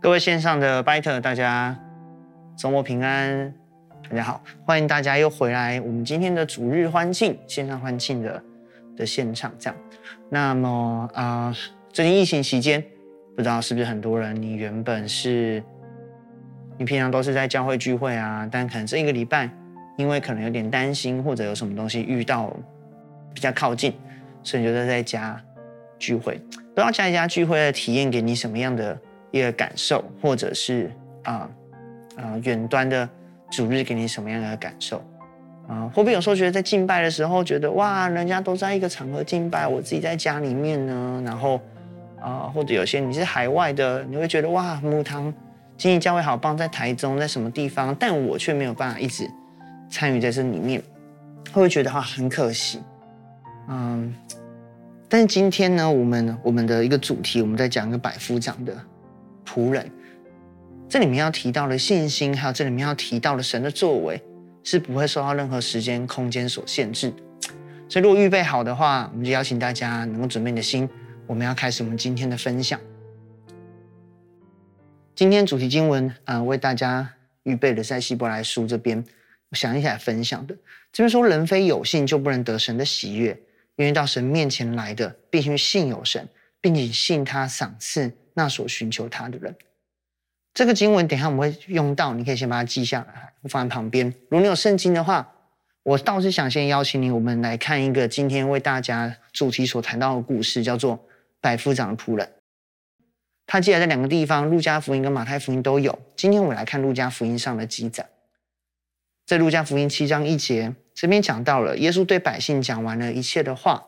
各位线上的 Biter，大家周末平安，大家好，欢迎大家又回来我们今天的主日欢庆线上欢庆的的现场，这样。那么啊、最近疫情期间，不知道是不是很多人，你原本是，你平常都是在教会聚会啊，但可能这一个礼拜，因为可能有点担心或者有什么东西遇到比较靠近，所以你就在在家聚会。不知道家一家聚会的体验给你什么样的？一个感受，或者是啊啊远端的主日给你什么样的感受啊？会不会有时候觉得在敬拜的时候，觉得哇，人家都在一个场合敬拜，我自己在家里面呢？然后啊，或者有些你是海外的，你会觉得哇，母堂经营教会好棒，在台中，在什么地方？但我却没有办法一直参与在这里面，会不会觉得哈很可惜？嗯，但是今天呢，我们我们的一个主题，我们在讲一个百夫长的。仆人，这里面要提到的信心，还有这里面要提到的神的作为，是不会受到任何时间、空间所限制。所以，如果预备好的话，我们就邀请大家能够准备你的心，我们要开始我们今天的分享。今天主题经文啊、为大家预备的在希伯来书这边，我想一起来分享的。这边说，人非有信就不能得神的喜悦，因为到神面前来的，必须信有神，并且信他赏赐。那所寻求他的人，这个经文等一下我们会用到，你可以先把它记下来，放在旁边。如果你有圣经的话，我倒是想先邀请你，我们来看一个今天为大家主题所谈到的故事，叫做百夫长的仆人。他记载在两个地方，路加福音跟马太福音都有。今天我们来看路加福音上的记载，在路加福音七章一节这边讲到了，耶稣对百姓讲完了一切的话，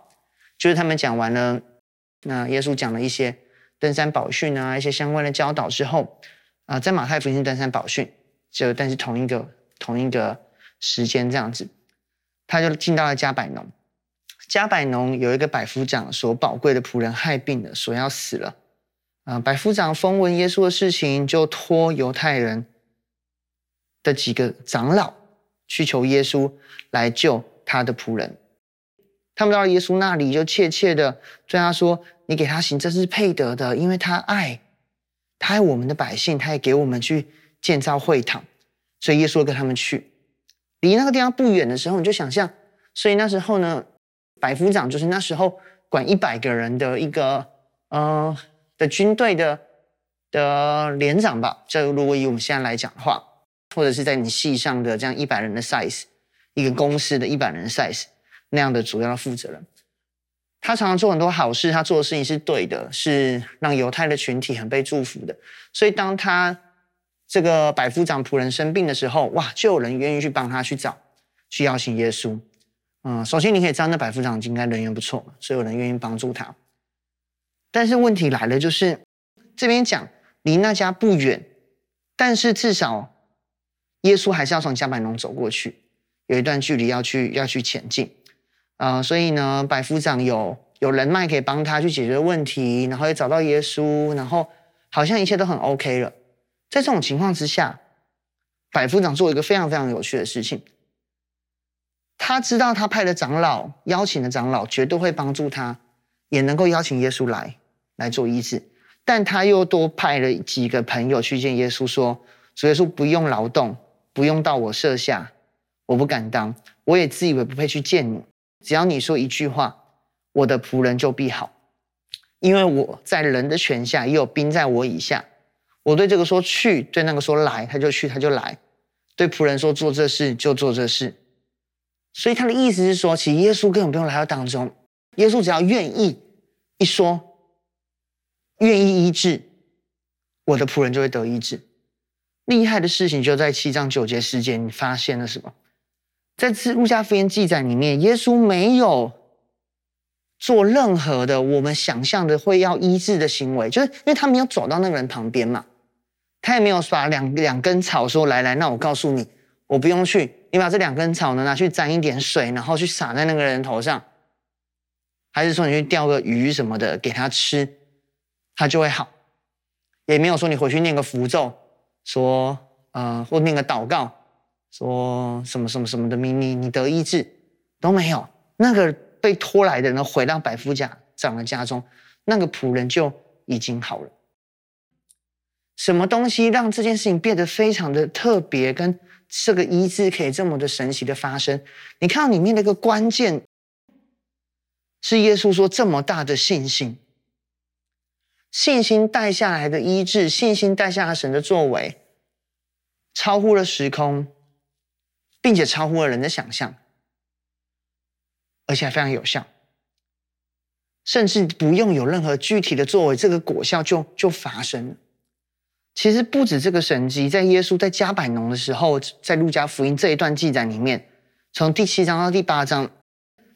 就是他们讲完了，那耶稣讲了一些。登山宝训啊，一些相关的教导之后，啊、在马太福音登山宝训，就但是同一个同一个时间这样子，他就进到了迦百农。迦百农有一个百夫长所宝贵的仆人害病了，所要死了。啊、百夫长风闻耶稣的事情，就托犹太人的几个长老去求耶稣来救他的仆人。他们到耶稣那里，就切切的对他说。你给他行，这是配得的，因为他爱，他爱我们的百姓，他也给我们去建造会堂，所以耶稣跟他们去，离那个地方不远的时候，你就想象，所以那时候呢，百夫长就是那时候管一百个人的一个呃的军队的的连长吧，就如果以我们现在来讲的话，或者是在你系上的这样一百人的 size，一个公司的一百人的 size 那样的主要的负责人。他常常做很多好事，他做的事情是对的，是让犹太的群体很被祝福的。所以，当他这个百夫长仆人生病的时候，哇，就有人愿意去帮他去找，去邀请耶稣。嗯，首先你可以知道，那百夫长应该人缘不错，所以有人愿意帮助他。但是问题来了，就是这边讲离那家不远，但是至少耶稣还是要从加百农走过去，有一段距离要去要去前进。啊、呃，所以呢，百夫长有有人脉可以帮他去解决问题，然后也找到耶稣，然后好像一切都很 OK 了。在这种情况之下，百夫长做一个非常非常有趣的事情。他知道他派的长老邀请的长老绝对会帮助他，也能够邀请耶稣来来做医治，但他又多派了几个朋友去见耶稣，说：“主耶稣不用劳动，不用到我舍下，我不敢当，我也自以为不配去见你。”只要你说一句话，我的仆人就必好，因为我在人的权下，也有兵在我以下。我对这个说去，对那个说来，他就去，他就来。对仆人说做这事，就做这事。所以他的意思是说，其实耶稣根本不用来到当中，耶稣只要愿意一说，愿意医治，我的仆人就会得医治。厉害的事情就在七章九节时间，你发现了什么？在《路加福音》记载里面，耶稣没有做任何的我们想象的会要医治的行为，就是因为他没有走到那个人旁边嘛，他也没有耍两两根草说来来，那我告诉你，我不用去，你把这两根草呢拿去沾一点水，然后去撒在那个人头上，还是说你去钓个鱼什么的给他吃，他就会好，也没有说你回去念个符咒，说呃或念个祷告。说什么什么什么的秘密，你得医治都没有。那个被拖来的人回到百夫长的家中，那个仆人就已经好了。什么东西让这件事情变得非常的特别，跟这个医治可以这么的神奇的发生？你看到里面的一个关键，是耶稣说这么大的信心，信心带下来的医治，信心带下来神的作为，超乎了时空，并且超乎了人的想象，而且还非常有效。甚至不用有任何具体的作为，这个果效就就发生了。其实不止这个神迹，在耶稣在加百农的时候，在路加福音这一段记载里面，从第七章到第八章，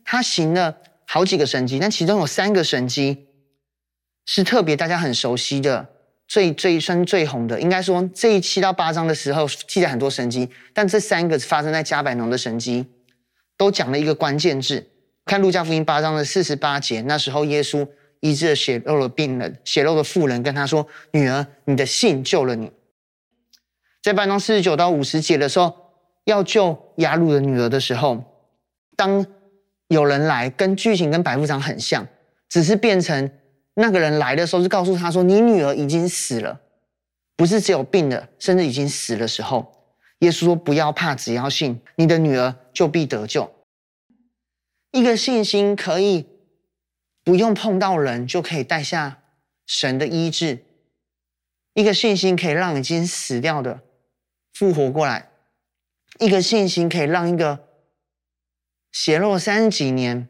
他行了好几个神迹，但其中有三个神迹是特别大家很熟悉的，最最深最红的。应该说这一七到八章的时候记载很多神迹，但这三个发生在加百农的神迹，都讲了一个关键字。看路加福音八章的四十八节，那时候耶稣医治了血肉的病人，血肉的妇人跟他说：“女儿，你的信救了你。”在八章四十九到五十节的时候，要救雅鲁的女儿的时候，当有人来，跟剧情跟百夫长很像，只是变成那个人来的时候是告诉他说：“你女儿已经死了，不是只有病了，甚至已经死的时候。”耶稣说：“不要怕，只要信，你的女儿就必得救。”一个信心可以不用碰到人就可以带下神的医治，一个信心可以让已经死掉的复活过来，一个信心可以让一个血漏三十几年，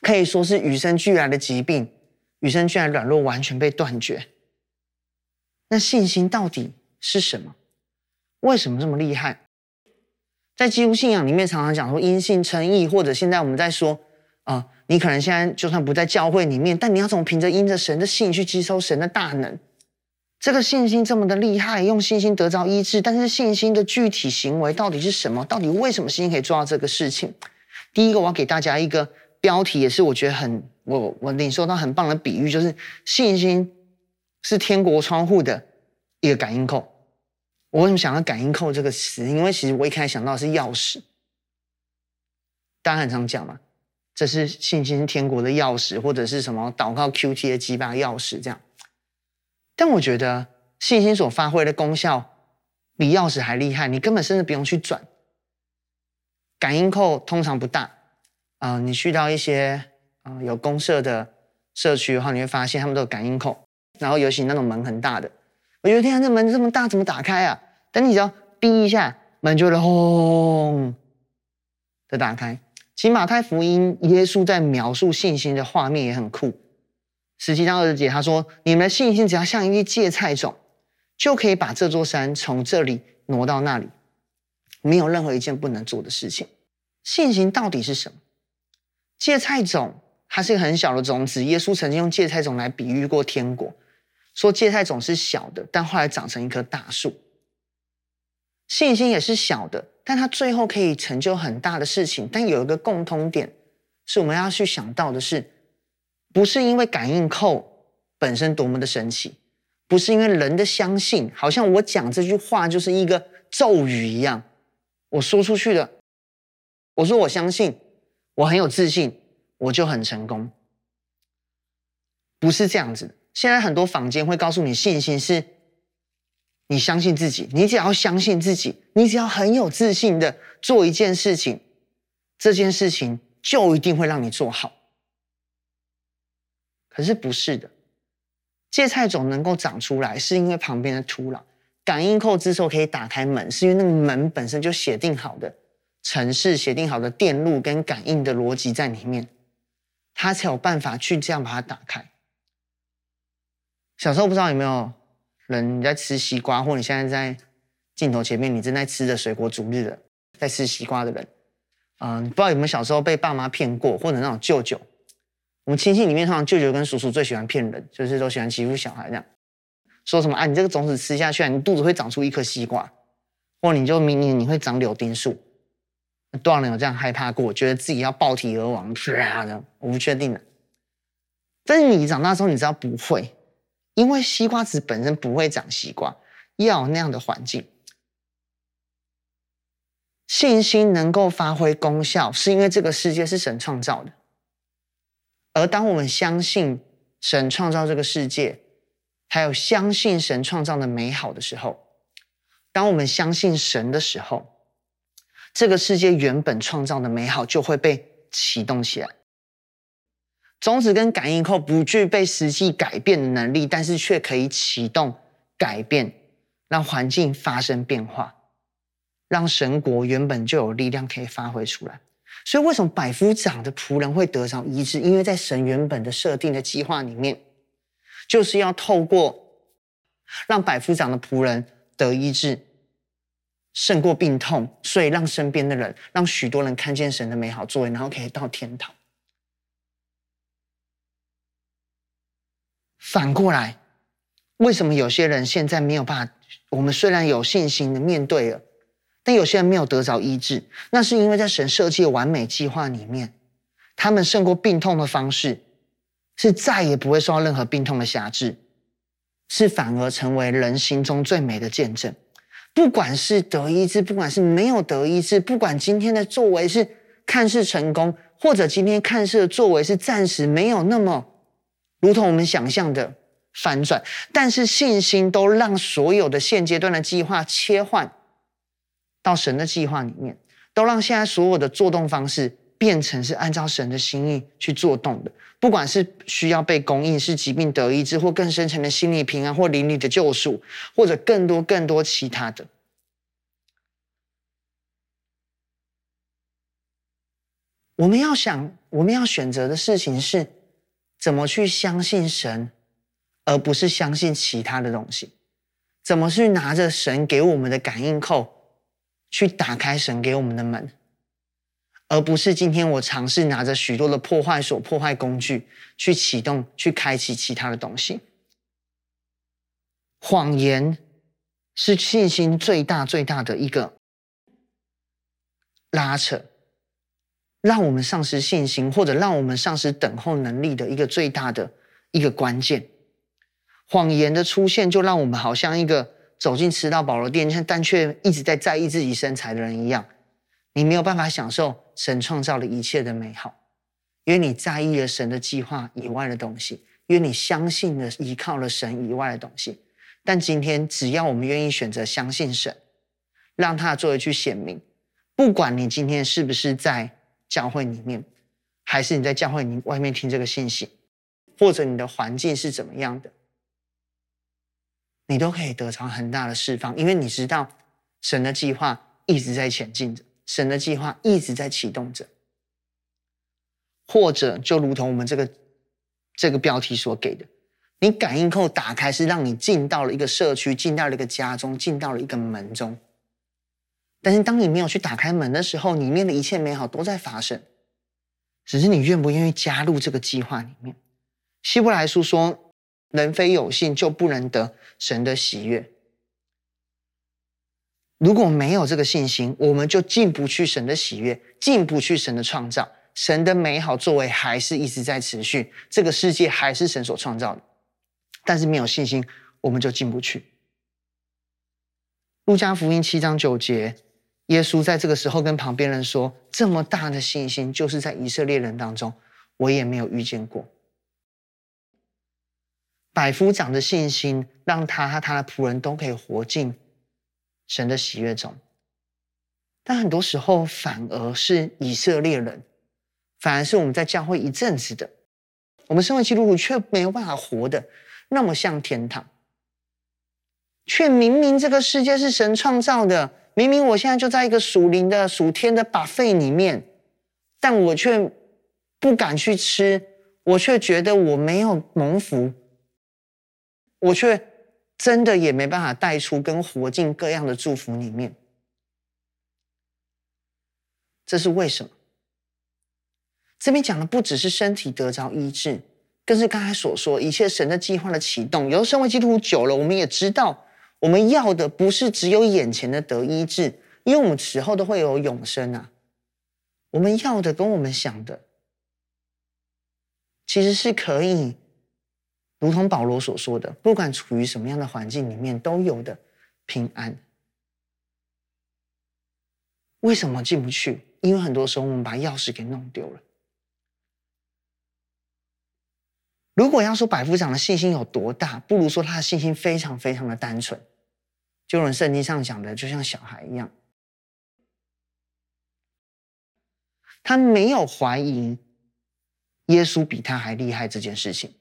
可以说是与生俱来的疾病，与生俱来软弱完全被断绝。那信心到底是什么？为什么这么厉害？在基督信仰里面，常常讲说因信称义，或者现在我们在说啊、你可能现在就算不在教会里面，但你要从凭着因着神的信去接收神的大能。这个信心这么的厉害，用信心得着医治，但是信心的具体行为到底是什么？到底为什么信心可以做到这个事情？第一个，我要给大家一个标题，也是我觉得很我我领受到很棒的比喻，就是信心是天国窗户的一个感应扣。我为什么想到“感应扣”这个词？因为其实我一开始想到的是钥匙，大家很常讲嘛，这是信心天国的钥匙，或者是什么祷告 QT 的几把钥匙这样。但我觉得信心所发挥的功效比钥匙还厉害，你根本甚至不用去转。感应扣通常不大、呃，你去到一些啊、有公社的社区的话，你会发现他们都有感应孔，然后尤其那种门很大的。我觉得天啊，这门这么大，怎么打开啊？等你只要逼一下，门就会轰的打开。其马太福音，耶稣在描述信心的画面也很酷。十七章二十节，他说：“你们的信心只要像一粒芥菜种，就可以把这座山从这里挪到那里，没有任何一件不能做的事情。”信心到底是什么？芥菜种，它是一个很小的种子。耶稣曾经用芥菜种来比喻过天国。说芥菜种是小的，但后来长成一棵大树。信心也是小的，但它最后可以成就很大的事情。但有一个共通点，是我们要去想到的是，不是因为感应扣本身多么的神奇，不是因为人的相信，好像我讲这句话就是一个咒语一样，我说出去的，我说我相信，我很有自信，我就很成功，不是这样子。现在很多坊间会告诉你，信心是你相信自己，你只要相信自己，你只要很有自信的做一件事情，这件事情就一定会让你做好。可是不是的，芥菜种能够长出来，是因为旁边的土壤；感应扣之后可以打开门，是因为那个门本身就写定好的程式，写定好的电路跟感应的逻辑在里面，他才有办法去这样把它打开。小时候不知道有没有人你在吃西瓜，或你现在在镜头前面，你正在吃着水果煮日的，在吃西瓜的人，嗯、不知道有没有小时候被爸妈骗过，或者那种舅舅，我们亲戚里面通常舅舅跟叔叔最喜欢骗人，就是都喜欢欺负小孩这样，说什么啊，你这个种子吃下去啊，你肚子会长出一颗西瓜，或你就明年你会长柳丁树，多少人有这样害怕过，觉得自己要爆体而亡，啪的，我不确定的，但是你长大之后，你知道不会。因为西瓜籽本身不会长西瓜，要有那样的环境。信心能够发挥功效，是因为这个世界是神创造的。而当我们相信神创造这个世界，还有相信神创造的美好的时候，当我们相信神的时候，这个世界原本创造的美好就会被启动起来。种子跟感应扣不具备实际改变的能力，但是却可以启动改变，让环境发生变化，让神国原本就有力量可以发挥出来。所以，为什么百夫长的仆人会得着医治？因为在神原本的设定的计划里面，就是要透过让百夫长的仆人得医治。胜过病痛，所以让身边的人，让许多人看见神的美好作为，然后可以到天堂。反过来，为什么有些人现在没有办法？我们虽然有信心的面对了，但有些人没有得着医治，那是因为在神设计的完美计划里面，他们胜过病痛的方式，是再也不会受到任何病痛的辖制，是反而成为人心中最美的见证。不管是得医治，不管是没有得医治，不管今天的作为是看似成功，或者今天看似的作为是暂时没有那么如同我们想象的反转，但是信心都让所有的现阶段的计划切换到神的计划里面，都让现在所有的做动方式变成是按照神的心意去做动的。不管是需要被供应，是疾病得医治，或更深层的心理平安，或灵里的救赎，或者更多更多其他的，我们要想，我们要选择的事情是怎么去相信神，而不是相信其他的东西。怎么去拿着神给我们的感应扣，去打开神给我们的门。而不是今天我尝试拿着许多的破坏所破坏工具去启动、去开启其他的东西。谎言是信心最大最大的一个拉扯，让我们丧失信心，或者让我们丧失等候能力的一个最大的一个关键。谎言的出现，就让我们好像一个走进吃到饱的店，但却一直在在意自己身材的人一样。你没有办法享受神创造的一切的美好，因为你在意了神的计划以外的东西，因为你相信了依靠了神以外的东西。但今天，只要我们愿意选择相信神，让他的作为去显明，不管你今天是不是在教会里面，还是你在教会里外面听这个信息，或者你的环境是怎么样的，你都可以得到很大的释放，因为你知道神的计划一直在前进着。神的计划一直在启动着，或者就如同我们这个这个标题所给的，你感应扣打开是让你进到了一个社区，进到了一个家中，进到了一个门中。但是当你没有去打开门的时候，里面的一切美好都在发生，只是你愿不愿意加入这个计划里面。希伯来书说，人非有信就不能得神的喜悦。如果没有这个信心，我们就进不去神的喜悦，进不去神的创造，神的美好作为还是一直在持续，这个世界还是神所创造的。但是没有信心，我们就进不去。路加福音七章九节，耶稣在这个时候跟旁边人说：“这么大的信心，就是在以色列人当中，我也没有遇见过。”百夫长的信心，让他和他的仆人都可以活进。神的喜悦中，但很多时候反而是以色列人，反而是我们在教会一阵子的，我们身为基督徒却没有办法活得那么像天堂，却明明这个世界是神创造的，明明我现在就在一个属灵的属天的 buffet 里面，但我却不敢去吃，我却觉得我没有蒙福，我却。真的也没办法带出跟活进各样的祝福里面，这是为什么？这边讲的不只是身体得着医治，更是刚才所说一切神的计划的启动。有时候身为基督徒久了，我们也知道，我们要的不是只有眼前的得医治，因为我们此后都会有永生啊。我们要的跟我们想的，其实是可以。如同保罗所说的，不管处于什么样的环境里面，都有的平安。为什么进不去？因为很多时候我们把钥匙给弄丢了。如果要说百夫长的信心有多大，不如说他的信心非常非常的单纯，就如圣经上讲的，就像小孩一样。他没有怀疑耶稣比他还厉害这件事情，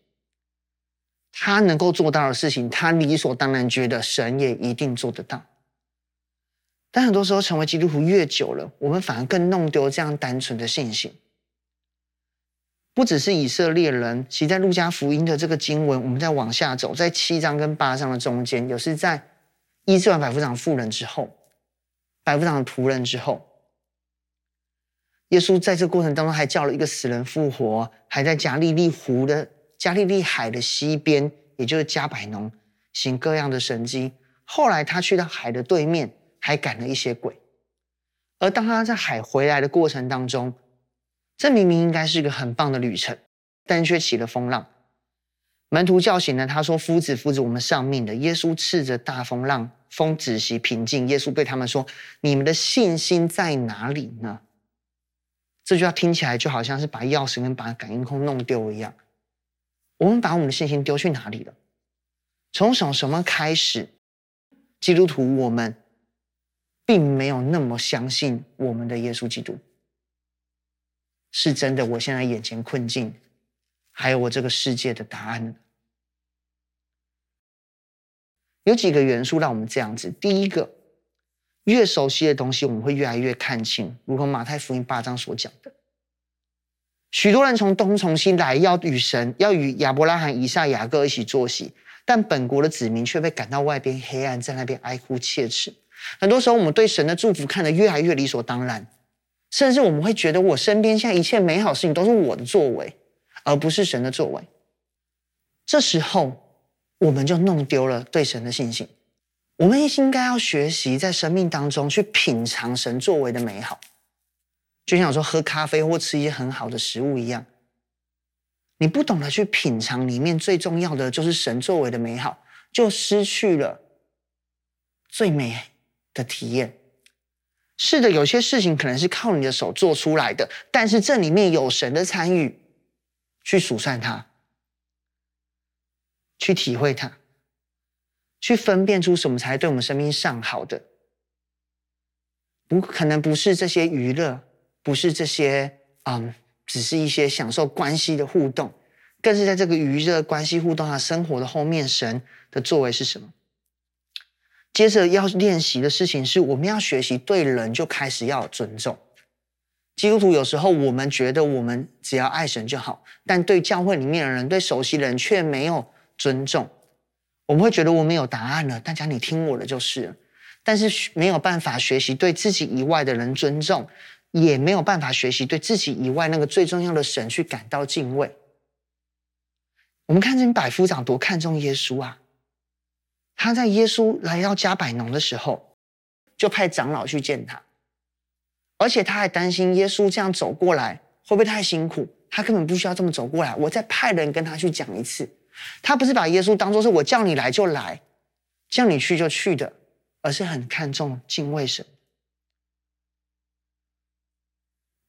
他能够做到的事情，他理所当然觉得神也一定做得到。但很多时候，成为基督徒越久了，我们反而更弄丢这样单纯的信心。不只是以色列人，其实在路加福音的这个经文，我们再往下走，在七章跟八章的中间，有是在医治完百夫长妇人之后，百夫长的仆人之后，耶稣在这个过程当中还叫了一个死人复活，还在加利利湖的加利利海的西边，也就是迦百农，行各样的神迹。后来他去到海的对面，还赶了一些鬼。而当他在海回来的过程当中，这明明应该是一个很棒的旅程，但却起了风浪。门徒叫醒了他说：“夫子，夫子，我们丧命了。”耶稣斥着大风浪，风止息平静。耶稣对他们说：“你们的信心在哪里呢？”这句话听起来就好像是把钥匙跟把感应孔弄丢一样。我们把我们的信心丢去哪里了？从什么什么开始？基督徒，我们并没有那么相信我们的耶稣基督。是真的，我现在眼前困境，还有我这个世界的答案。有几个元素让我们这样子：第一个，越熟悉的东西，我们会越来越看清，如同马太福音八章所讲的，许多人从东从西来，要与神，要与亚伯拉罕、以撒、雅各一起坐席，但本国的子民却被赶到外边黑暗，在那边哀哭切齿。很多时候，我们对神的祝福看得越来越理所当然。甚至我们会觉得，我身边现在一切美好事情都是我的作为，而不是神的作为。这时候，我们就弄丢了对神的信心。我们应该要学习在生命当中去品尝神作为的美好，就像说喝咖啡或吃一些很好的食物一样。你不懂得去品尝里面最重要的就是神作为的美好，就失去了最美的体验。是的，有些事情可能是靠你的手做出来的，但是这里面有神的参与，去数算它，去体会它，去分辨出什么才对我们生命上好的。不可能不是这些娱乐，不是这些嗯，只是一些享受关系的互动，更是在这个娱乐关系互动啊生活的后面，神的作为是什么？接着要练习的事情是，我们要学习对人就开始要尊重。基督徒有时候我们觉得我们只要爱神就好，但对教会里面的人、对熟悉人却没有尊重。我们会觉得我们有答案了，大家你听我的就是了。但是没有办法学习对自己以外的人尊重，也没有办法学习对自己以外那个最重要的神去感到敬畏。我们看这百夫长多看重耶稣啊！他在耶稣来到迦百农的时候，就派长老去见他，而且他还担心耶稣这样走过来会不会太辛苦，他根本不需要这么走过来，我再派人跟他去讲一次。他不是把耶稣当作是我叫你来就来，叫你去就去的，而是很看重敬畏神。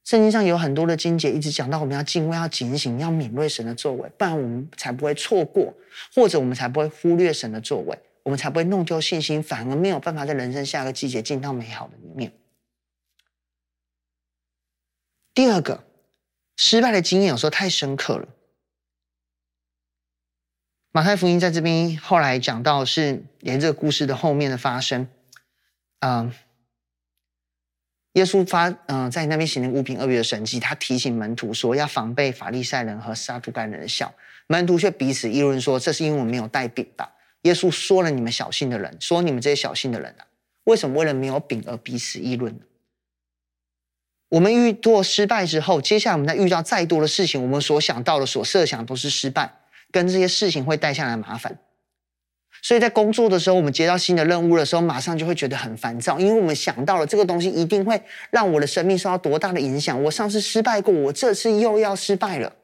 圣经上有很多的经节一直讲到我们要敬畏、要警醒、要敏锐神的作为，不然我们才不会错过，或者我们才不会忽略神的作为。我们才不会弄丢信心，反而没有办法在人生下个季节进到美好的里面。第二个，失败的经验有时候太深刻了。马太福音在这边后来讲到是连这个故事的后面的发生，嗯，耶稣发嗯在那边行了五饼二鱼的神迹，他提醒门徒说要防备法利赛人和撒都该人的笑，门徒却彼此议论说，这是因为我们没有带饼吧。耶稣说了：“你们小信的人，说你们这些小信的人啊，为什么为了没有饼而彼此议论呢？”我们遇过失败之后，接下来我们再遇到再多的事情，我们所想到的、所设想都是失败，跟这些事情会带下来麻烦。所以在工作的时候，我们接到新的任务的时候，马上就会觉得很烦躁，因为我们想到了这个东西一定会让我的生命受到多大的影响。我上次失败过，我这次又要失败了。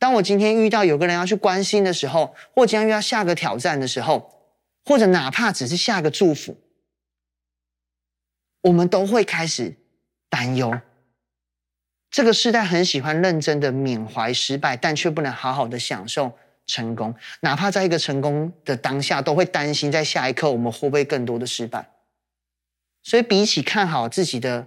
当我今天遇到有个人要去关心的时候，或将遇到下个挑战的时候，或者哪怕只是下个祝福，我们都会开始担忧，这个世代很喜欢认真的缅怀失败，但却不能好好的享受成功。哪怕在一个成功的当下，都会担心在下一刻我们会不会更多的失败。所以，比起看好自己的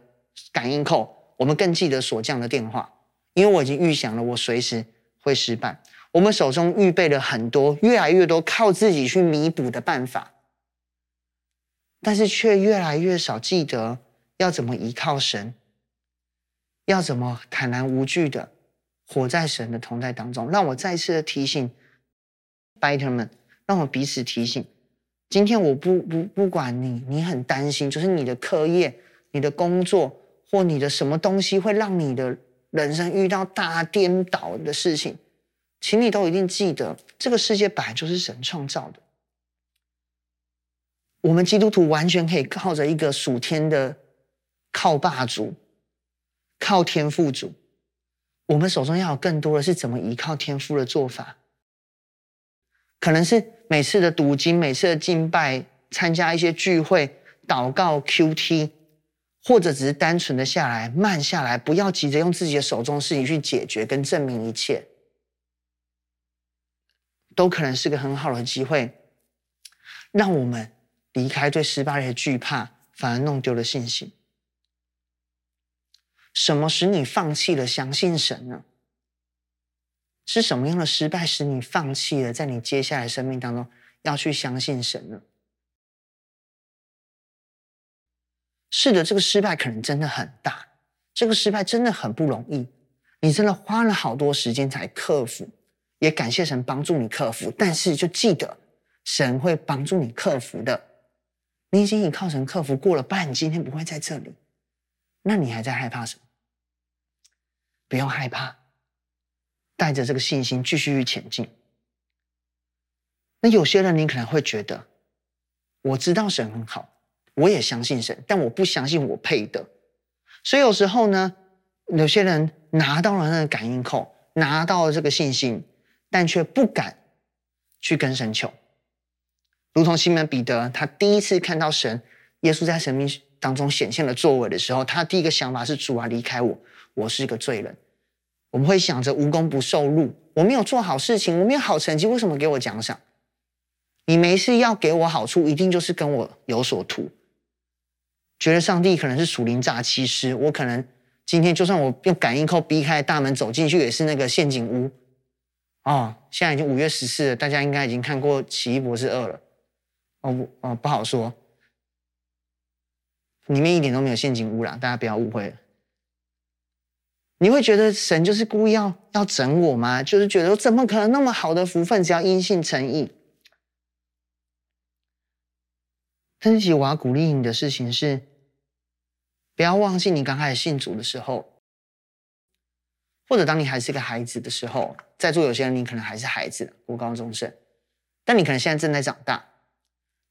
感应扣，我们更记得锁匠的电话，因为我已经预想了我随时会失败。我们手中预备了很多，越来越多靠自己去弥补的办法，但是却越来越少记得要怎么依靠神。要怎么坦然无惧的活在神的同在当中？让我再次的提醒，Biter 们，让我彼此提醒。今天我不不不管你，你很担心，就是你的课业、你的工作或你的什么东西会让你的人生遇到大颠倒的事情，请你都一定记得，这个世界本来就是神创造的。我们基督徒完全可以靠着一个属天的靠霸主。靠天赋主，我们手中要有更多的是怎么依靠天赋的做法？可能是每次的读经、每次的敬拜、参加一些聚会、祷告、QT，或者只是单纯的下来、慢下来，不要急着用自己的手中事情去解决跟证明一切，都可能是个很好的机会，让我们离开对失败的惧怕，反而弄丢了信心。什么使你放弃了相信神呢？是什么样的失败使你放弃了在你接下来生命当中要去相信神呢？是的，这个失败可能真的很大，这个失败真的很不容易，你真的花了好多时间才克服，也感谢神帮助你克服。但是就记得，神会帮助你克服的。你已经依靠神克服过了，不然你今天不会在这里。那你还在害怕什么？不用害怕，带着这个信心继续去前进。那有些人你可能会觉得，我知道神很好，我也相信神，但我不相信我配得。所以有时候呢，有些人拿到了那个感应扣，拿到了这个信心，但却不敢去跟神求。如同西门彼得，他第一次看到神，耶稣在神明当中显现了作为的时候，他第一个想法是：主啊，离开我。我是一个罪人，我们会想着无功不受禄，我没有做好事情，我没有好成绩，为什么给我奖赏？你没事要给我好处，一定就是跟我有所图。觉得上帝可能是属灵诈欺师，我可能今天就算我用感应扣逼开大门走进去，也是那个陷阱屋。哦，现在已经五月十四了，大家应该已经看过《奇异博士二》了。哦不，哦不好说，里面一点都没有陷阱屋啦，大家不要误会。你会觉得神就是故意要要整我吗？就是觉得我怎么可能那么好的福分，只要因信称义？但是，其实我要鼓励你的事情是，不要忘记你刚开始信主的时候，或者当你还是个孩子的时候，在座有些人你可能还是孩子，国高中生，但你可能现在正在长大，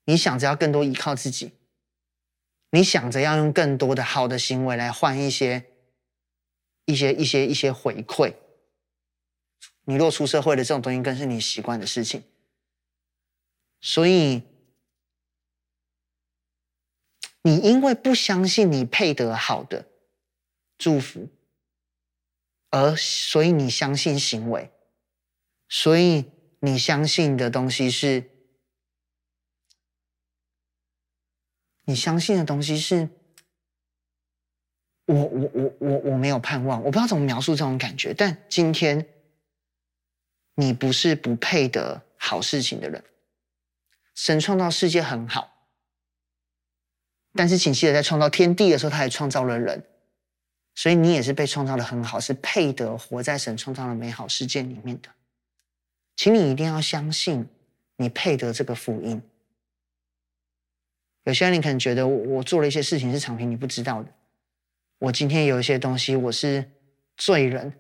你想着要更多依靠自己，你想着要用更多的好的行为来换一些。一些一些一些回馈，你若出社会的这种东西，更是你习惯的事情。所以，你因为不相信你配得好的祝福，而所以你相信行为，所以你相信的东西是，你相信的东西是。我我我我我没有盼望，我不知道怎么描述这种感觉。但今天，你不是不配得好事情的人。神创造世界很好，但是请记得，在创造天地的时候，他也创造了人，所以你也是被创造的很好，是配得活在神创造的美好世界里面的。请你一定要相信，你配得这个福音。有些人你可能觉得我做了一些事情是常平你不知道的。我今天有一些东西，我是罪人，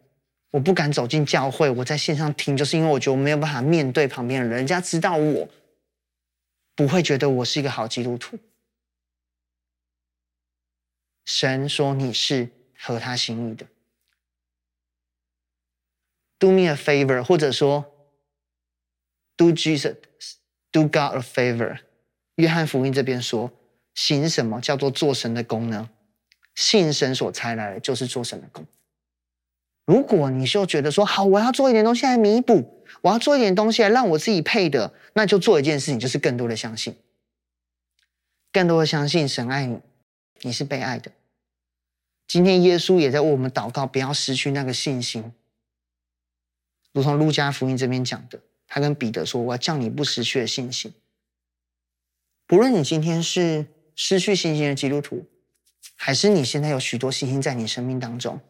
我不敢走进教会，我在线上听，就是因为我觉得我没有办法面对旁边的人，人家知道我不会觉得我是一个好基督徒。神说你是合他心意的，Do me a favor，或者说 Do Jesus，Do God a favor。约翰福音这边说，行什么叫做做神的工呢？信神所差来的，就是做神的工。如果你就觉得说好，我要做一点东西来弥补，我要做一点东西来让我自己配的，那就做一件事情，就是更多的相信，更多的相信神爱你，你是被爱的。今天耶稣也在为我们祷告，不要失去那个信心。如同路加福音这边讲的，他跟彼得说：“我要叫你不失去的信心。不论你今天是失去信心的基督徒，还是你现在有许多信心在你生命当中。”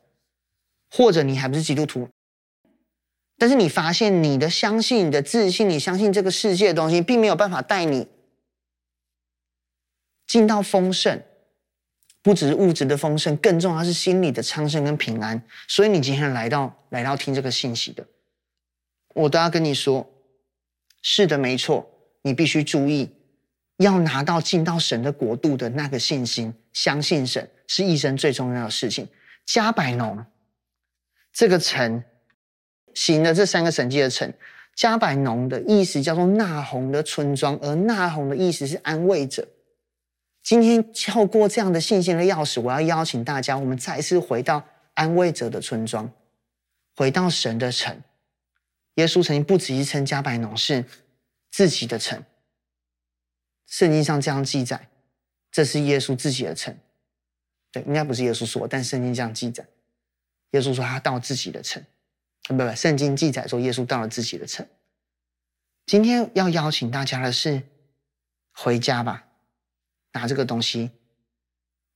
或者你还不是基督徒，但是你发现你的相信、你的自信、你相信这个世界的东西，并没有办法带你进到丰盛，不只是物质的丰盛，更重要是心理的昌盛跟平安。所以你今天来到来到听这个信息的，我都要跟你说，是的，没错，你必须注意，要拿到进到神的国度的那个信心，相信神是一生最重要的事情。加百农。这个城行了这三个神迹的城，加百农的意思叫做纳红的村庄，而纳红的意思是安慰者。今天透过这样的信心的钥匙，我要邀请大家，我们再一次回到安慰者的村庄，回到神的城。耶稣曾经不止一次称加百农是自己的城，圣经上这样记载，这是耶稣自己的城。对，应该不是耶稣说，但圣经这样记载。耶稣说他到自己的城，不不，圣经记载说耶稣到了自己的城。今天要邀请大家的是回家吧，拿这个东西，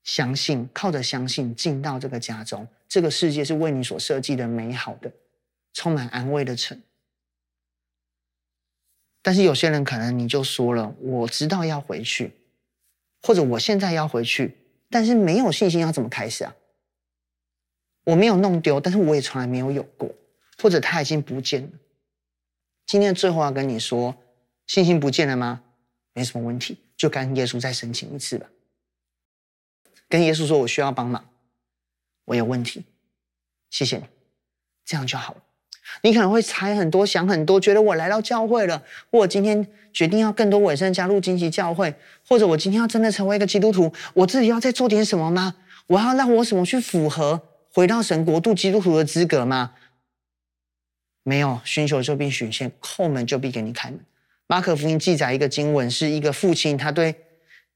相信，靠着相信进到这个家中。这个世界是为你所设计的美好的、充满安慰的城。但是有些人可能你就说了，我知道要回去，或者我现在要回去，但是没有信心，要怎么开始啊？我没有弄丢，但是我也从来没有有过，或者它已经不见了。今天最后要跟你说，信心不见了吗？没什么问题，就跟耶稣再申请一次吧。跟耶稣说，我需要帮忙，我有问题，谢谢你，这样就好了。你可能会猜很多，想很多，觉得我来到教会了，我今天决定要更多委身加入荆棘教会，或者我今天要真的成为一个基督徒，我自己要再做点什么吗？我要让我什么去符合？回到神国度基督徒的资格吗？没有，寻求就必寻见，叩门就必给你开门。马可福音记载一个经文，是一个父亲，他对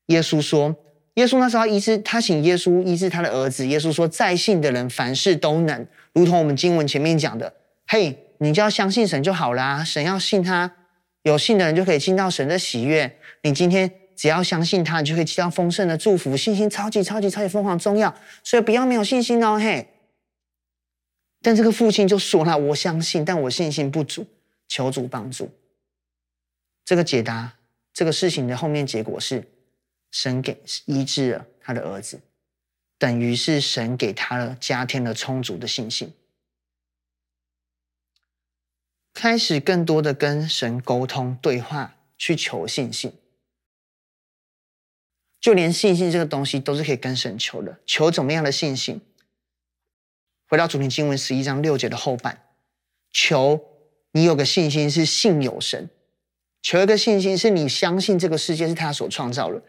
耶稣说：“耶稣那时候医治，他请耶稣医治他的儿子。耶稣说，在信的人凡事都能，如同我们经文前面讲的。嘿，你就要相信神就好啦。神要信他，有信的人就可以进到神的喜悦。你今天。”只要相信他，你就可以接到丰盛的祝福。信心超级超级超级疯狂重要，所以不要没有信心哦，嘿。但这个父亲就说了：“我相信，但我信心不足，求主帮助。”这个解答这个事情的后面结果是，神给医治了他的儿子，等于是神给他了加添了充足的信心，开始更多的跟神沟通对话，去求信心。就连信心这个东西都是可以跟神求的，求怎么样的信心？回到主题经文十一章六节的后半，求你有个信心是信有神，求一个信心是你相信这个世界是他所创造的，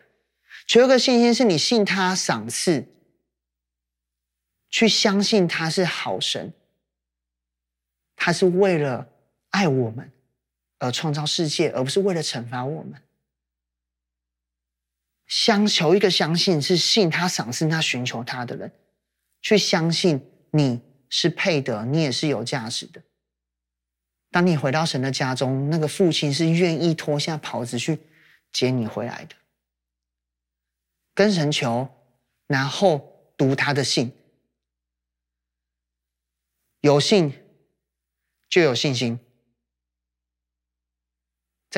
求一个信心是你信他赏赐，去相信他是好神，他是为了爱我们而创造世界，而不是为了惩罚我们。相求一个相信是信他赏赐他寻求他的人，去相信你是配得，你也是有价值的。当你回到神的家中，那个父亲是愿意脱下袍子去接你回来的。跟神求，然后读他的信，有信就有信心。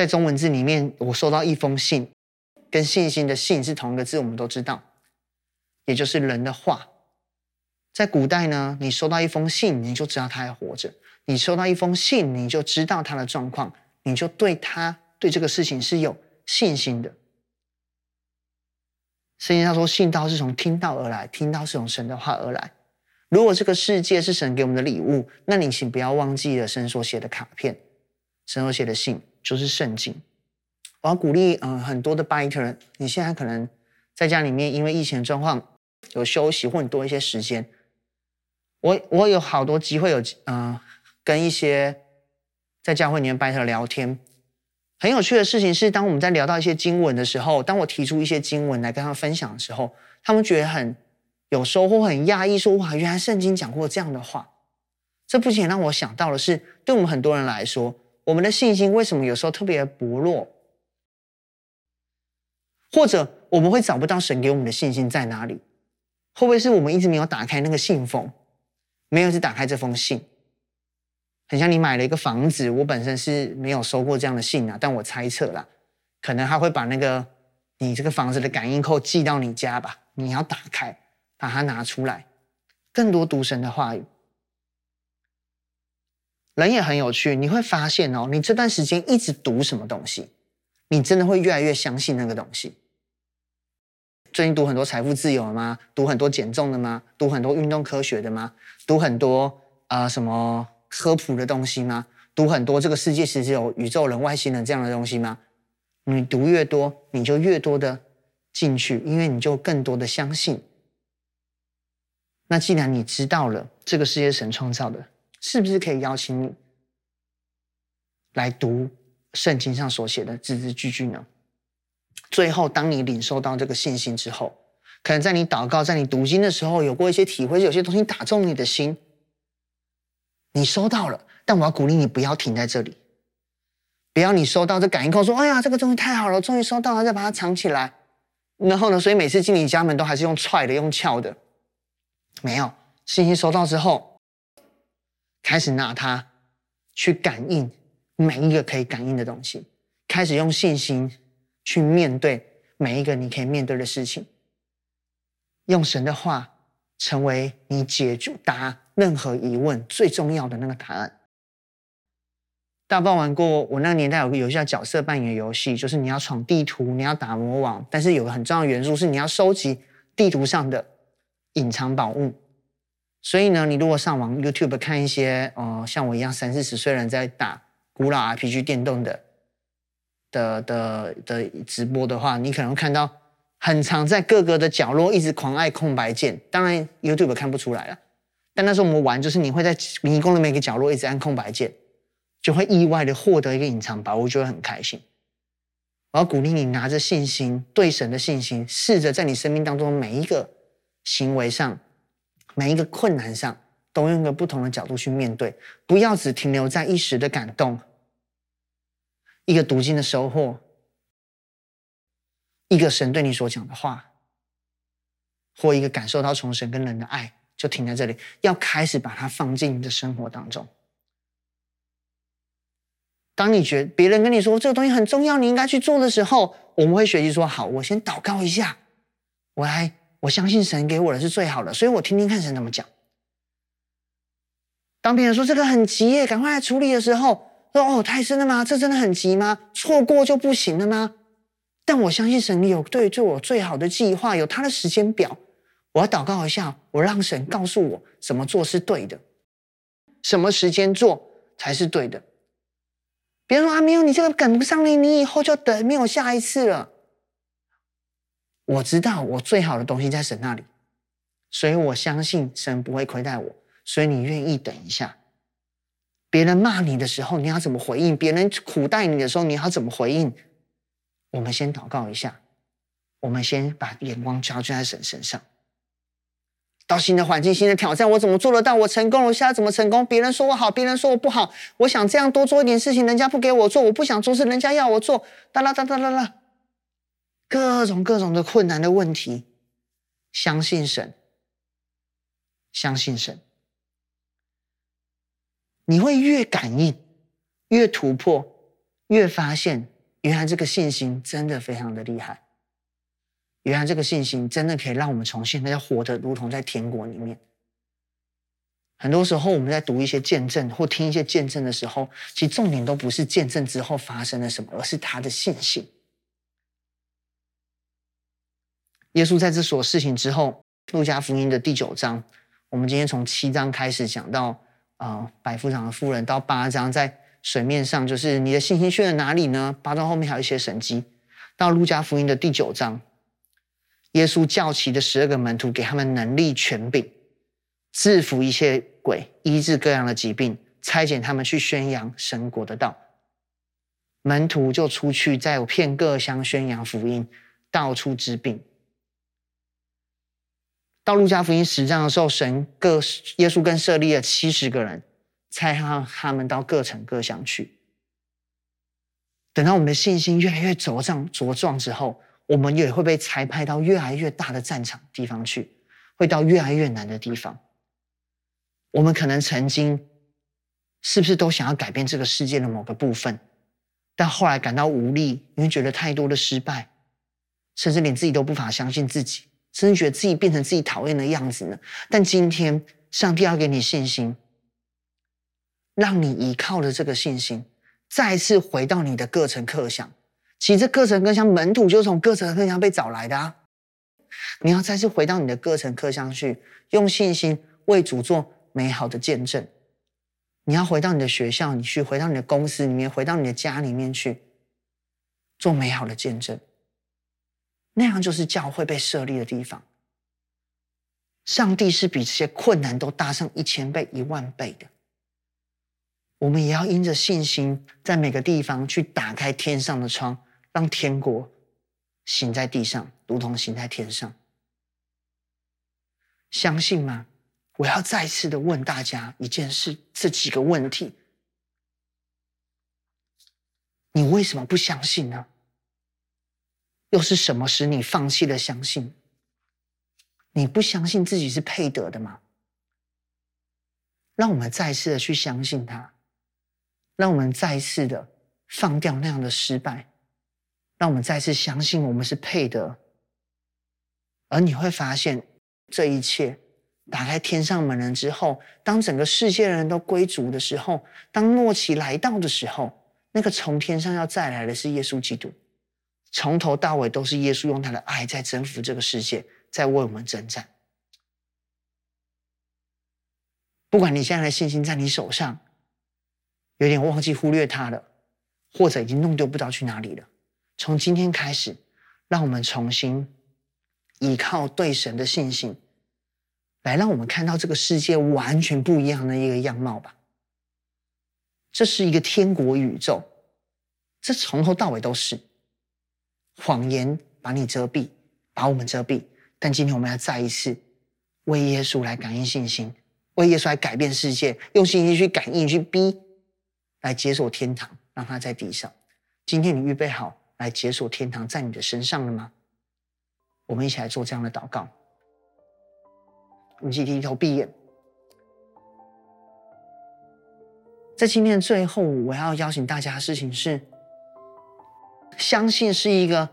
在中文字里面，我收到一封信。跟信心的“信”是同一个字，我们都知道，也就是人的话。在古代呢，你收到一封信，你就知道他还活着；你收到一封信，你就知道他的状况，你就对他对这个事情是有信心的。圣经上说，信道是从听道而来，听到是从神的话而来。如果这个世界是神给我们的礼物，那你请不要忘记了神所写的卡片，神所写的信就是圣经。我要鼓励，嗯，很多的 biter，你现在可能在家里面，因为疫情状况有休息或者多一些时间，我我有好多机会有嗯、跟一些在教会里面拜特聊天。很有趣的事情是，当我们在聊到一些经文的时候，当我提出一些经文来跟他们分享的时候，他们觉得很有收获，很讶异，说：“哇，原来圣经讲过这样的话。”这不仅让我想到的是，对我们很多人来说，我们的信心为什么有时候特别薄弱，或者我们会找不到神给我们的信心在哪里？会不会是我们一直没有打开那个信封，没有去打开这封信？很像你买了一个房子，我本身是没有收过这样的信啊，但我猜测啦，可能他会把那个你这个房子的感应扣寄到你家吧，你要打开，把它拿出来，更多读神的话语。人也很有趣，你会发现哦，你这段时间一直读什么东西，你真的会越来越相信那个东西。最近读很多财富自由了吗？读很多减重的吗？读很多运动科学的吗？读很多啊、什么？科普的东西吗？读很多这个世界其实有宇宙人、外星人这样的东西吗？你读越多，你就越多的进去，因为你就更多的相信。那既然你知道了这个世界神创造的，是不是可以邀请你来读圣经上所写的字字句句呢？最后，当你领受到这个信心之后，可能在你祷告、在你读经的时候，有过一些体会，有些东西打中你的心。你收到了，但我要鼓励你不要停在这里，不要你收到这感应扣说：“哎呀，这个东西太好了，终于收到了，再把它藏起来。”然后呢，所以每次进你家门都还是用踹的，用撬的。没有，信心收到之后，开始拿它去感应每一个可以感应的东西，开始用信心去面对每一个你可以面对的事情，用神的话成为你解答任何疑问最重要的那个答案。大家不知道玩过？我那个年代有个游戏叫角色扮演游戏，就是你要闯地图，你要打魔王，但是有个很重要的元素是你要收集地图上的隐藏宝物。所以呢，你如果上网 YouTube 看一些呃像我一样三四十岁人在打古老 RPG 电动的的的的直播的话，你可能会看到很常在各个的角落一直狂按空白键。当然 YouTube 看不出来了。但那时候我们玩，就是你会在迷宫的每个角落一直按空白键，就会意外的获得一个隐藏宝物，就会很开心。我要鼓励你拿着信心，对神的信心，试着在你生命当中每一个行为上、每一个困难上，都用个不同的角度去面对，不要只停留在一时的感动、一个读经的收获、一个神对你所讲的话，或一个感受到从神跟人的爱。就停在这里，要开始把它放进你的生活当中。当你觉别人跟你说这个东西很重要，你应该去做的时候，我们会学习说：好，我先祷告一下，我来，我相信神给我的是最好的，所以我听听看神怎么讲。当别人说这个很急耶，赶快来处理的时候，说哦，太深了吗？这真的很急吗？错过就不行了吗？但我相信神有对对我最好的计划，有他的时间表。我要祷告一下，我让神告诉我怎么做是对的，什么时间做才是对的。别人说啊，没有你这个赶不上你，你以后就等没有下一次了。我知道我最好的东西在神那里，所以我相信神不会亏待我。所以你愿意等一下？别人骂你的时候，你要怎么回应？别人苦待你的时候，你要怎么回应？我们先祷告一下，我们先把眼光交在神身上。到新的环境、新的挑战，我怎么做得到？我成功，我现在怎么成功？别人说我好，别人说我不好。我想这样多做一点事情，人家不给我做，我不想做事，人家要我做。哒啦哒哒啦啦，各种各种的困难的问题，相信神，相信神，你会越感应，越突破，越发现，原来这个信心真的非常的厉害。原来这个信心真的可以让我们从现在活得如同在天国里面。很多时候我们在读一些见证或听一些见证的时候，其实重点都不是见证之后发生了什么，而是他的信心。耶稣在这所事情之后，路加福音的第九章，我们今天从七章开始讲到啊、百夫长的妇人，到八章在水面上，就是你的信心去了哪里呢？八章后面还有一些神迹，到路加福音的第九章。耶稣叫齐的十二个门徒，给他们能力权柄，制服一切鬼，医治各样的疾病，差遣他们去宣扬神国的道。门徒就出去，在遍各乡宣扬福音，到处治病。到路加福音十章的时候，神各耶稣更设立了七十个人，才让他们到各城各乡去。等到我们的信心越来越茁壮茁壮之后，我们也会被裁派到越来越大的战场地方去，会到越来越难的地方。我们可能曾经是不是都想要改变这个世界的某个部分，但后来感到无力，因为觉得太多的失败，甚至连自己都无法相信自己，甚至觉得自己变成自己讨厌的样子呢？但今天，上帝要给你信心，让你依靠着这个信心。再次回到你的各城各乡，其实各城各乡门徒就是从各城各乡被找来的啊！你要再次回到你的各城各乡去，用信心为主做美好的见证。你要回到你的学校，你去回到你的公司里面，回到你的家里面去做美好的见证。那样就是教会被设立的地方。上帝是比这些困难都大上一千倍、一万倍的。我们也要因着信心，在每个地方去打开天上的窗，让天国行在地上，如同行在天上。相信吗？我要再次的问大家一件事：这几个问题，你为什么不相信呢？又是什么使你放弃了相信？你不相信自己是配得的吗？让我们再次的去相信他。让我们再一次的放掉那样的失败，让我们再次相信我们是配得。而你会发现，这一切打开天上门人之后，当整个世界的人都归主的时候，当末期来到的时候，那个从天上要再来的是耶稣基督，从头到尾都是耶稣用他的爱在征服这个世界，在为我们征战。不管你现在的信心在你手上。有点忘记忽略他了，或者已经弄丢不知道去哪里了。从今天开始，让我们重新依靠对神的信心，来让我们看到这个世界完全不一样的一个样貌吧。这是一个天国宇宙，这从头到尾都是谎言把你遮蔽，把我们遮蔽。但今天我们要再一次为耶稣来感应信心，为耶稣来改变世界，用信心去感应，去逼。来解锁天堂，让它在地上。今天你预备好来解锁天堂在你的身上了吗？我们一起来做这样的祷告。我们一起低头闭眼。在今天的最后，我要邀请大家的事情是：相信是一个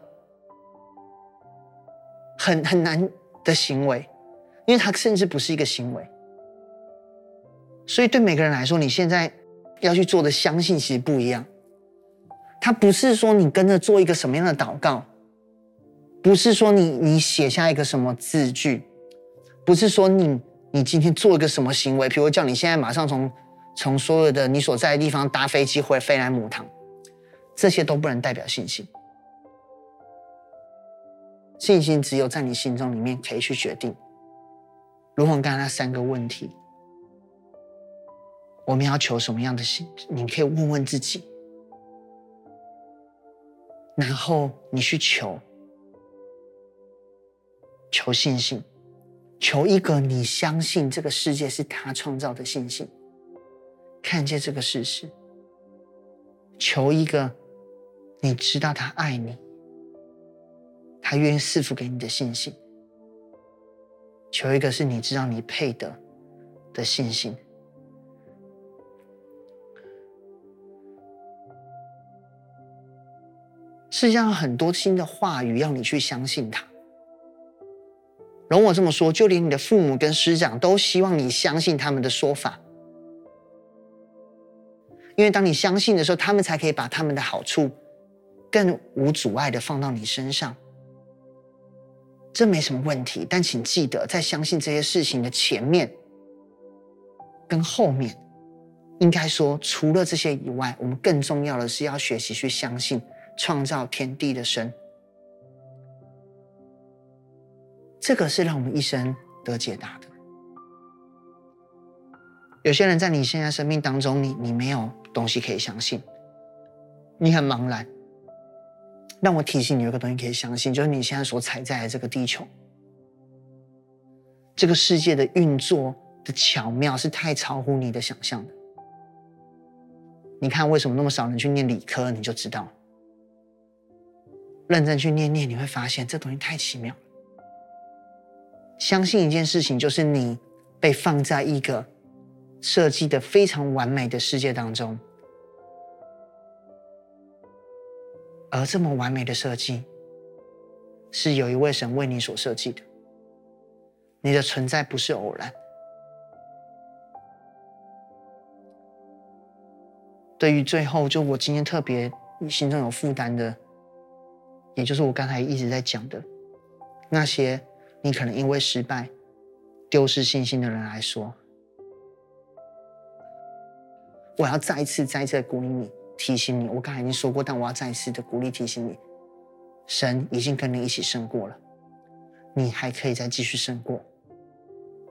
很很难的行为，因为它甚至不是一个行为。所以对每个人来说，你现在。要去做的相信其实不一样，它不是说你跟着做一个什么样的祷告，不是说你你写下一个什么字句，不是说你你今天做一个什么行为，比如叫你现在马上从从所有的你所在的地方搭飞机或者飞来母堂，这些都不能代表信心。信心只有在你心中里面可以去决定。如果刚才那三个问题。我们要求什么样的信？你可以问问自己，然后你去求，求信心，求一个你相信这个世界是他创造的信心，看见这个事实，求一个你知道他爱你，他愿意赐福给你的信心，求一个是你知道你配得的信心。世界上很多新的话语要你去相信他。容我这么说，就连你的父母跟师长都希望你相信他们的说法，因为当你相信的时候，他们才可以把他们的好处更无阻碍的放到你身上。这没什么问题，但请记得，在相信这些事情的前面跟后面，应该说，除了这些以外，我们更重要的是要学习去相信。创造天地的神，这个是让我们一生得解答的。有些人在你现在生命当中，你你没有东西可以相信，你很茫然。让我提醒你，有个东西可以相信，就是你现在所踩在的这个地球，这个世界的运作的巧妙是太超乎你的想象的。你看，为什么那么少人去念理科，你就知道。认真去念念，你会发现这东西太奇妙了。相信一件事情，就是你被放在一个设计的非常完美的世界当中。而这么完美的设计，是有一位神为你所设计的。你的存在不是偶然。对于最后，就我今天特别心中有负担的，也就是我刚才一直在讲的那些你可能因为失败丢失信心的人来说，我要再一次、再一次鼓励你。提醒你，我刚才已经说过，但我要再一次的鼓励提醒你，神已经跟你一起胜过了，你还可以再继续胜过。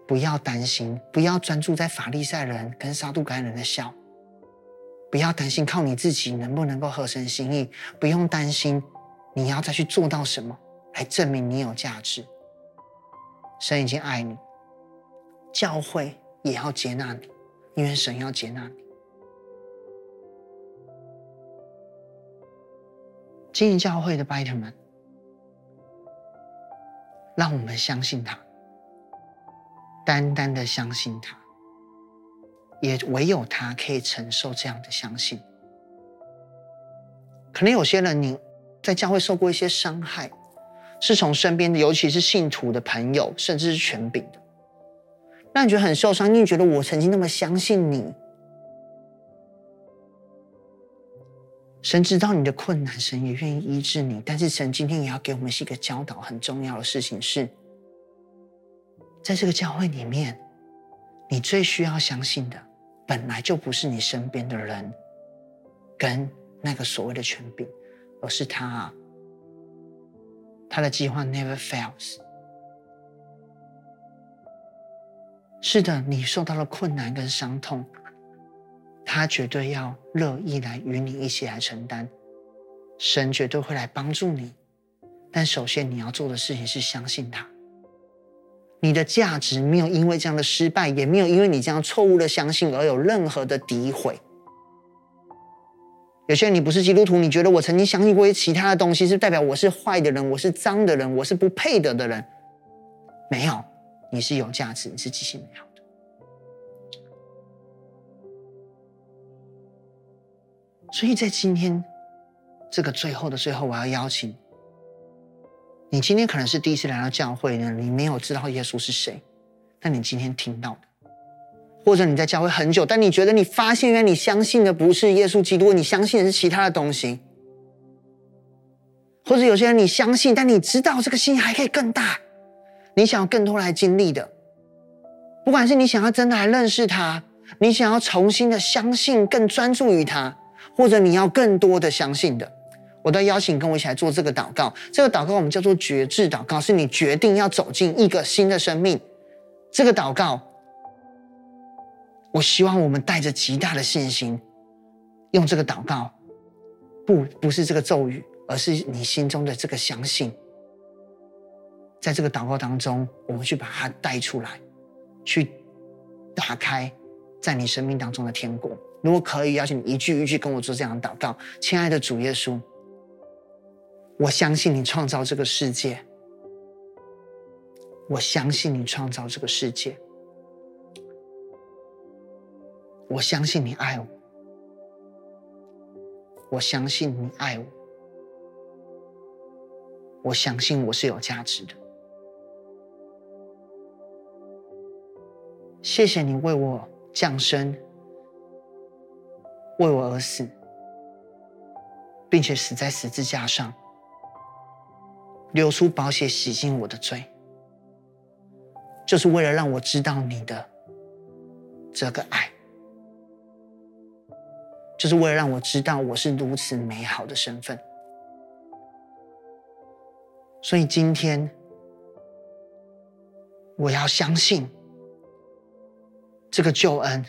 不要担心，不要专注在法利赛人跟撒都该人的笑，不要担心靠你自己能不能够合神心意，不用担心你要再去做到什么来证明你有价值。神已经爱你，教会也要接纳你，因为神要接纳你。经营教会的拜特们，让我们相信他，单单的相信他，也唯有他可以承受这样的相信。可能有些人你在教会受过一些伤害，是从身边的，尤其是信徒的朋友，甚至是权柄的，让你觉得很受伤。你觉得我曾经那么相信你。神知道你的困难，神也愿意医治你。但是神今天也要给我们是一个教导，很重要的事情是，在这个教会里面，你最需要相信的，本来就不是你身边的人，跟那个所谓的权柄，而是他啊，他的计划 never fails。是的，你受到了困难跟伤痛。他绝对要乐意来与你一起来承担，神绝对会来帮助你，但首先你要做的事情是相信他。你的价值没有因为这样的失败，也没有因为你这样错误的相信而有任何的诋毁。有些人你不是基督徒，你觉得我曾经相信过一些其他的东西，是代表我是坏的人，我是脏的人，我是不配得的人？没有，你是有价值，你是极其美好。所以在今天这个最后的最后，我要邀请你。今天可能是第一次来到教会呢，你没有知道耶稣是谁，但你今天听到的，或者你在教会很久，但你觉得你发现原来你相信的不是耶稣基督，你相信的是其他的东西，或者有些人你相信，但你知道这个信还可以更大，你想要更多来经历的，不管是你想要真的来认识他，你想要重新的相信，更专注于他。或者你要更多的相信的，我都邀请跟我一起来做这个祷告。这个祷告我们叫做决志祷告，是你决定要走进一个新的生命。这个祷告，我希望我们带着极大的信心，用这个祷告，不不是这个咒语，而是你心中的这个相信。在这个祷告当中，我们去把它带出来，去打开在你生命当中的天国。如果可以，邀请你一句一句跟我做这样的祷告。亲爱的主耶稣，我相信你创造这个世界，我相信你创造这个世界，我相信你爱我，我相信你爱我，我相信我是有价值的。谢谢你为我降生。为我而死，并且死在十字架上，流出宝血洗净我的罪，就是为了让我知道你的这个爱，就是为了让我知道我是如此美好的身份。所以今天，我要相信这个救恩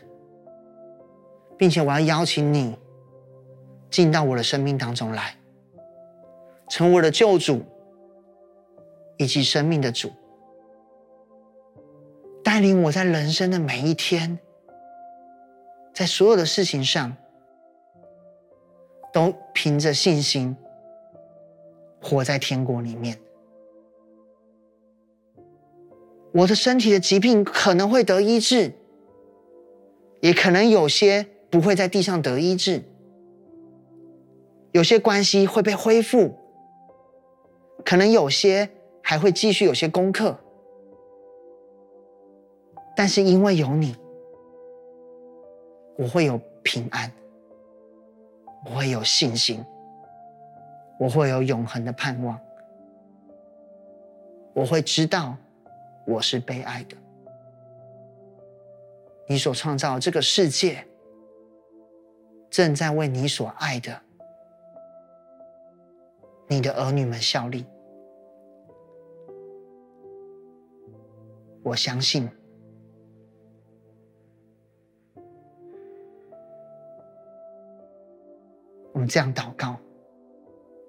并且我要邀请你进到我的生命当中来，成为我的救主以及生命的主，带领我在人生的每一天，在所有的事情上，都凭着信心活在天国里面。我的身体的疾病可能会得医治，也可能有些不会在地上得医治，有些关系会被恢复，可能有些还会继续有些功课，但是因为有你，我会有平安，我会有信心，我会有永恒的盼望，我会知道。我是被爱的，你所创造这个世界正在为你所爱的你的儿女们效力。我相信，我们这样祷告，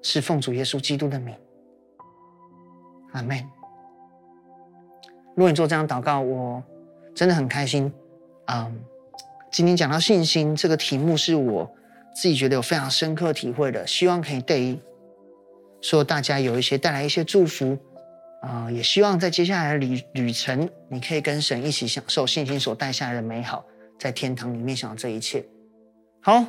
是奉主耶稣基督的名，阿门。如果你做这样祷告，我真的很开心。嗯，今天讲到信心这个题目，是我自己觉得有非常深刻体会的，希望可以对说大家有一些带来一些祝福。啊、也希望在接下来的旅旅程，你可以跟神一起享受信心所带下来的美好，在天堂里面享受这一切。好，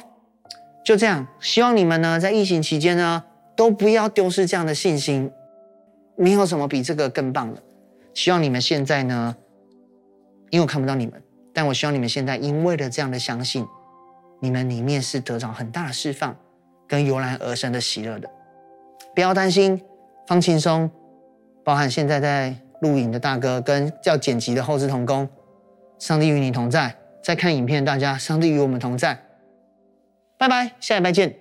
就这样，希望你们呢在疫情期间呢都不要丢失这样的信心，没有什么比这个更棒的。希望你们现在呢，因为我看不到你们，但我希望你们现在因为了这样的相信，你们里面是得到很大的释放，跟油然而生的喜乐的。不要担心，放轻松，包含现在在录影的大哥跟要剪辑的后置同工，上帝与你同在。在看影片的，大家，上帝与我们同在。拜拜，下礼拜见。